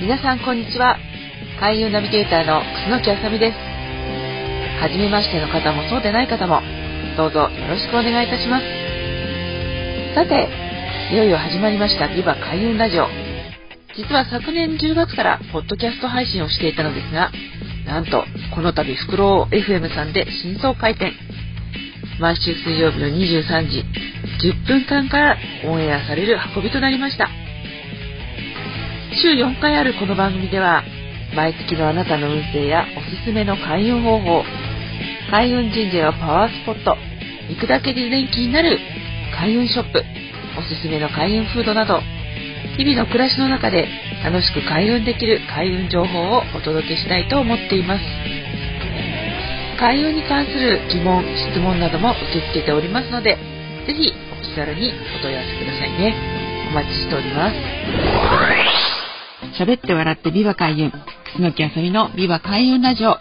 皆さんこんにちは。開運ナビゲーターの楠木あさみです。はじめましての方もそうでない方も、どうぞよろしくお願いいたします。さて、いよいよ始まりましたビバ開運ラジオ。実は昨年10月からポッドキャスト配信をしていたのですが、なんと、この度、フクロウ FM さんで新装開店。毎週水曜日の23時、10分間からオンエアされる運びとなりました。週4回あるこの番組では、毎月のあなたの運勢やおすすめの開運方法、開運神社やパワースポット、行くだけで元気になる開運ショップ、おすすめの開運フードなど、日々の暮らしの中で楽しく開運できる開運情報をお届けしたいと思っています。開運に関する疑問、質問なども受け付けておりますので、ぜひお気軽にお問い合わせくださいね。お待ちしております。喋って笑ってビバ開運。楠木あさみのビバ開運ラジオ。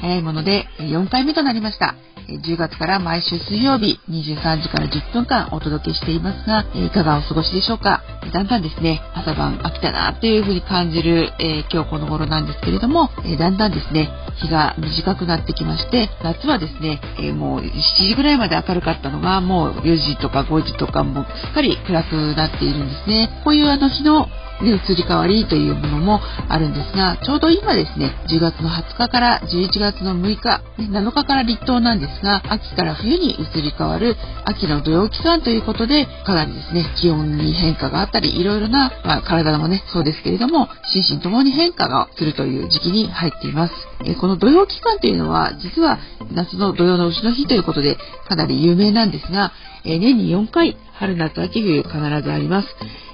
早いもので4回目となりました。10月から毎週水曜日23時から10分間お届けしていますが、いかがお過ごしでしょうか？だんだんですね、朝晩飽きたなというふうに感じる、えー、今日この頃なんですけれども、えー、だんだんですね、日が短くなってきまして、夏はですね、えー、もう7時ぐらいまで明るかったのが、もう4時とか5時とかもすっかり暗くなっているんですね。こういうあの日ので移り変わりというものもあるんですが、ちょうど今ですね、10月の20日から11月の6日、7日から立冬なんですが、秋から冬に移り変わる秋の土曜期間ということで、かなりですね、気温に変化があったり、いろいろな、まあ、体もね、そうですけれども、心身ともに変化がするという時期に入っています。えこの土曜期間というのは、実は夏の土曜の牛の日ということで、かなり有名なんですが、え年に4回、春夏秋冬必ずあります。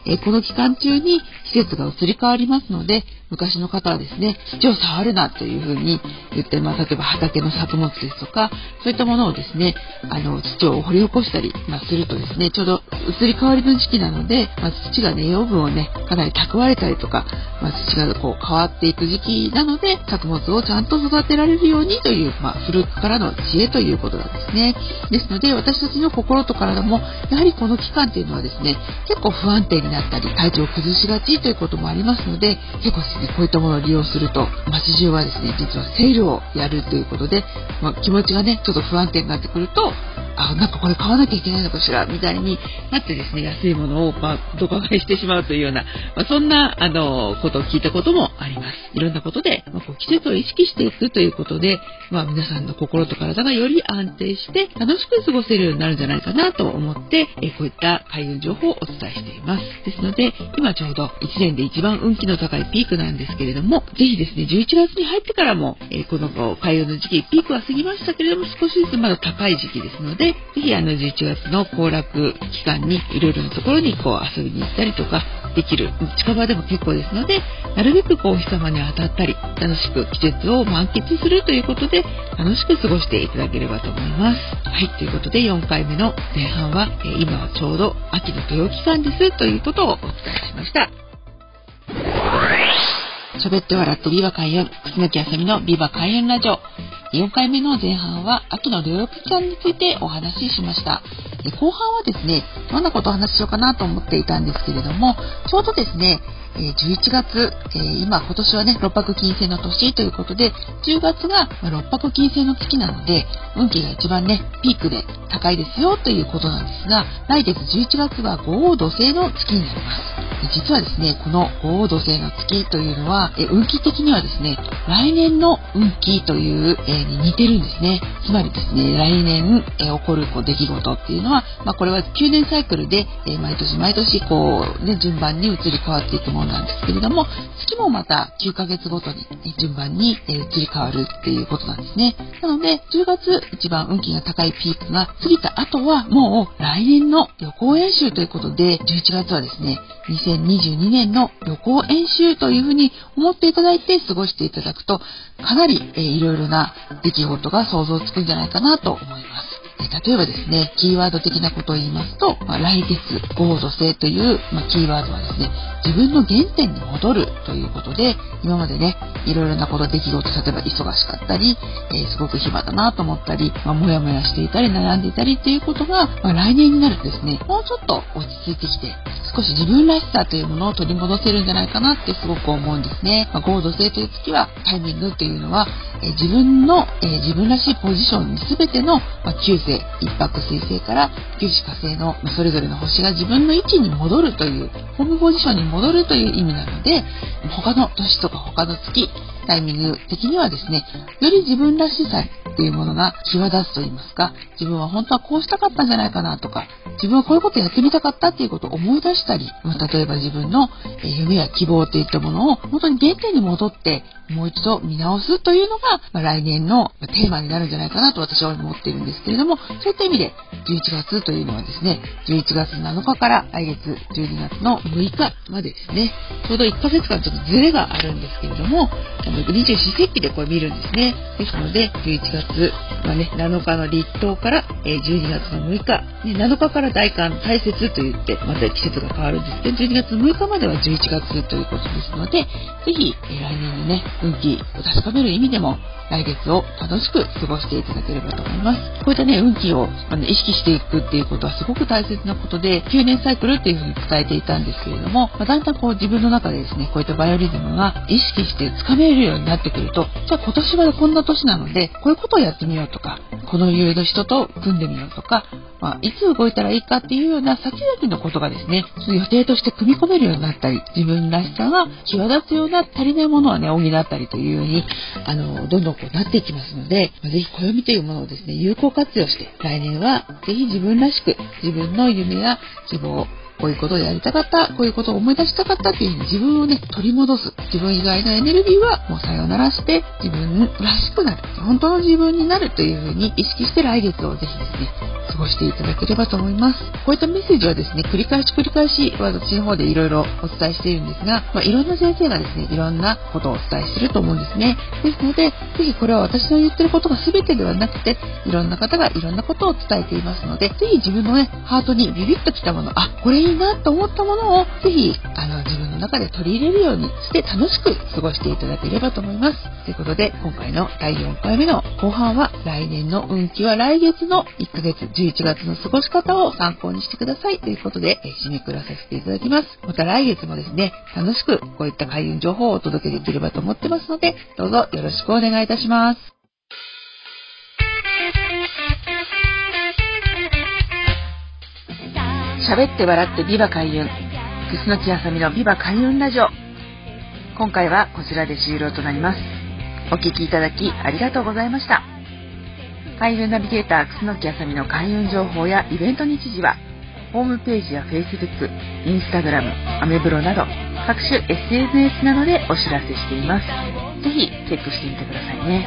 えこの期間中に季節が移り変わりますので、昔の方はですね、土を触るなというふうに言って、まあ、例えば畑の作物ですとか、そういったものをですね、あの、土を掘り起こしたり、まあ、するとですね、ちょうど移り変わりの時期なので、まあ、土がね、養分をね、かなり蓄えたりとか、まあ、土がこう変わっていく時期なので、作物をちゃんと育てられるようにという、まあ、古くからの知恵ということなんですね。ですので、私たちの心と体も、やはりこの期間っていうのはですね、結構不安定にになったり、体調を崩しがちということもありますので、結構ですね、こういったものを利用すると、街中はですね、実はセールをやるということで、まあ、気持ちがね、ちょっと不安定になってくると、あ、なんかこれ買わなきゃいけないのかしら、みたいになってですね、安いものを、まあ、どか買いしてしまうというような、まあ、そんな、あの、ことを聞いたこともあります。いろんなことで、まあ、こう季節を意識していくということで、まあ、皆さんの心と体がより安定して楽しく過ごせるようになるんじゃないかなと思って、えこういった開運情報をお伝えしています。ですので、今ちょうど1年で一番運気の高いピークなんですけれども、ぜひですね、11月に入ってからも、えこの開運の時期、ピークは過ぎましたけれども、少しずつまだ高い時期ですので、ぜひあの11月の行楽期間にいろいろなところにこう遊びに行ったりとかできる近場でも結構ですのでなるべくこうお日様に当たったり楽しく季節を満喫するということで楽しく過ごしていただければと思います。はい、ということで4回目の前半は、え今はちょうど秋の土曜期間ですということをお伝えしました。喋って笑ってビバ開運、楠木あさみのビバ開運ラジオ。4回目の前半は秋の療養期間についてお話ししました。後半はですね、どんなことをお話ししようかなと思っていたんですけれども、ちょうどですね、11月、今今年はね、六白金星の年ということで、10月が六白金星の月なので、運気が一番ね、ピークで高いですよということなんですが、来月11月は五黄土星の月になります。実はですね、この五黄土星の月というのは、え運気的にはですね、来年の運気という、えに似てるんですね。つまりですね、来年、え起こるこう出来事っていうのは、まあ、これは9年サイクルで、え毎年毎年こう、ね、順番に移り変わっていくものなんですけれども、月もまた9ヶ月ごとに、順番に、移り変わるっていうことなんですね。なので、10月一番運気が高いピークが過ぎた後は、もう来年の予行演習ということで、11月はですね、2022年の旅行演習というふうに思っていただいて過ごしていただくと、かなり、えー、いろいろな出来事が想像つくんじゃないかなと思います。例えばですね、キーワード的なことを言いますと、まあ、来月、合土性という、まあ、キーワードはですね、自分の原点に戻るということで、今までね、いろいろなこと、出来事、例えば忙しかったり、えー、すごく暇だなと思ったり、まあ、もやもやしていたり、悩んでいたりっていうことが、まあ、来年になるとですね、もうちょっと落ち着いてきて、少し自分らしさというものを取り戻せるんじゃないかなってすごく思うんですね。まあ、合土性という月は、タイミングっていうのは、えー、自分の、えー、自分らしいポジションに全ての、まあ、9星、一泊水星から九死火星の、まあ、それぞれの星が自分の位置に戻るという、ホームポジションに戻るという意味なので、他の年とか他の月、タイミング的にはですね、より自分らしさっていうものが際立つと言いますか、自分は本当はこうしたかったんじゃないかなとか、自分はこういうことやってみたかったっていうことを思い出したり、まあ、例えば自分の夢や希望といったものを本当に原点に戻ってもう一度見直すというのが、まあ、来年のテーマになるんじゃないかなと私は思っているんですけれども、そういった意味で11月というのはですね、11月7日から来月12月の6日までですね、ちょうど1ヶ月間ちょっとズレがあるんですけれども、の二十四節気でこれ見るんですね。ですので、11月、まあね、7日の立冬から、え12月の6日、ね、7日から大寒、大雪と言って、また季節が変わるんですけど、12月6日までは11月ということですので、ぜひ、え来年のね、運気を確かめる意味でも、来月を楽しく過ごしていただければと思います。こういったね、運気を、ま意識していくっていうことはすごく大切なことで、9年サイクルっていうふうに伝えていたんですけれども、まあ、だんだんこう自分の中でですね、こういったバイオリズムが意識してつかめるようになってくると、じゃあ今年はこんな年なので、こういうことをやってみようとか、この家の人と組んでみようとか、まあ、いつ動いたらいいかっていうような先々のことがですね、予定として組み込めるようになったり、自分らしさが際立つような足りないものはね、補ったりというように、あの、どんどんこうなっていきますので、まあ、ぜひ暦というものをですね、有効活用して、来年はぜひ自分らしく、自分の夢や希望、こういうことをやりたかった、こういうことを思い出したかったっていうふうに自分をね、取り戻す。自分以外のエネルギーはもうさよならして、自分らしくなる。本当の自分になるというふうに意識して来月をぜひですね、過ごしていただければと思います。こういったメッセージはですね、繰り返し繰り返し私の方でいろいろお伝えしているんですが、まあ、いろんな先生がですね、いろんなことをお伝えしてると思うんですね。ですので、ぜひこれは私の言ってることが全てではなくて、いろんな方がいろんなことを伝えていますので、ぜひ自分のね、ハートにビビッときたもの、あ、これいいいなと思ったものを、ぜひ、あの、自分の中で取り入れるようにして楽しく過ごしていただければと思います。ということで、今回の第4回目の後半は、来年の運気は来月の1ヶ月、11月の過ごし方を参考にしてくださいということで、え締めくらさせていただきます。また来月もですね、楽しくこういった開運情報をお届けできればと思ってますので、どうぞよろしくお願いいたします。喋って笑ってビバ開運。楠木あさみのビバ開運ラジオ。今回はこちらで終了となります。お聴きいただきありがとうございました。開運ナビゲーター楠木あさみの開運情報やイベント日時は、ホームページや Facebook、Instagram、アメブロなど各種 SNS などでお知らせしています。ぜひチェックしてみてくださいね。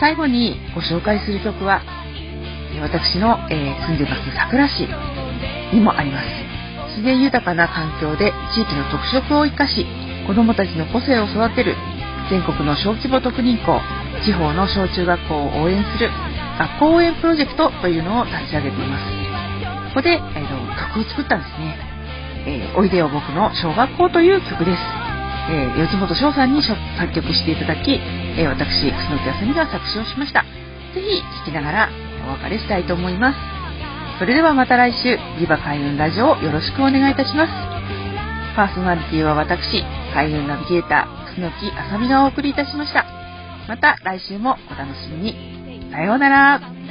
最後にご紹介する曲は、私の、えー、住んでます桜市にもあります。自然豊かな環境で地域の特色を生かし、子どもたちの個性を育てる全国の小規模特任校、地方の小中学校を応援する学校応援プロジェクトというのを立ち上げています。ここで、えー、曲を作ったんですね。えー、おいでよ僕の小学校という曲です。えー、四本翔さんに作曲していただき、えー、私、楠木あさみが作詞をしました。ぜひ聴きながらお別れしたいと思います。それではまた来週、ビバ開運ラジオをよろしくお願いいたします。パーソナリティは私、開運ナビゲーター、楠木あさみがお送りいたしました。また来週もお楽しみに。さようなら。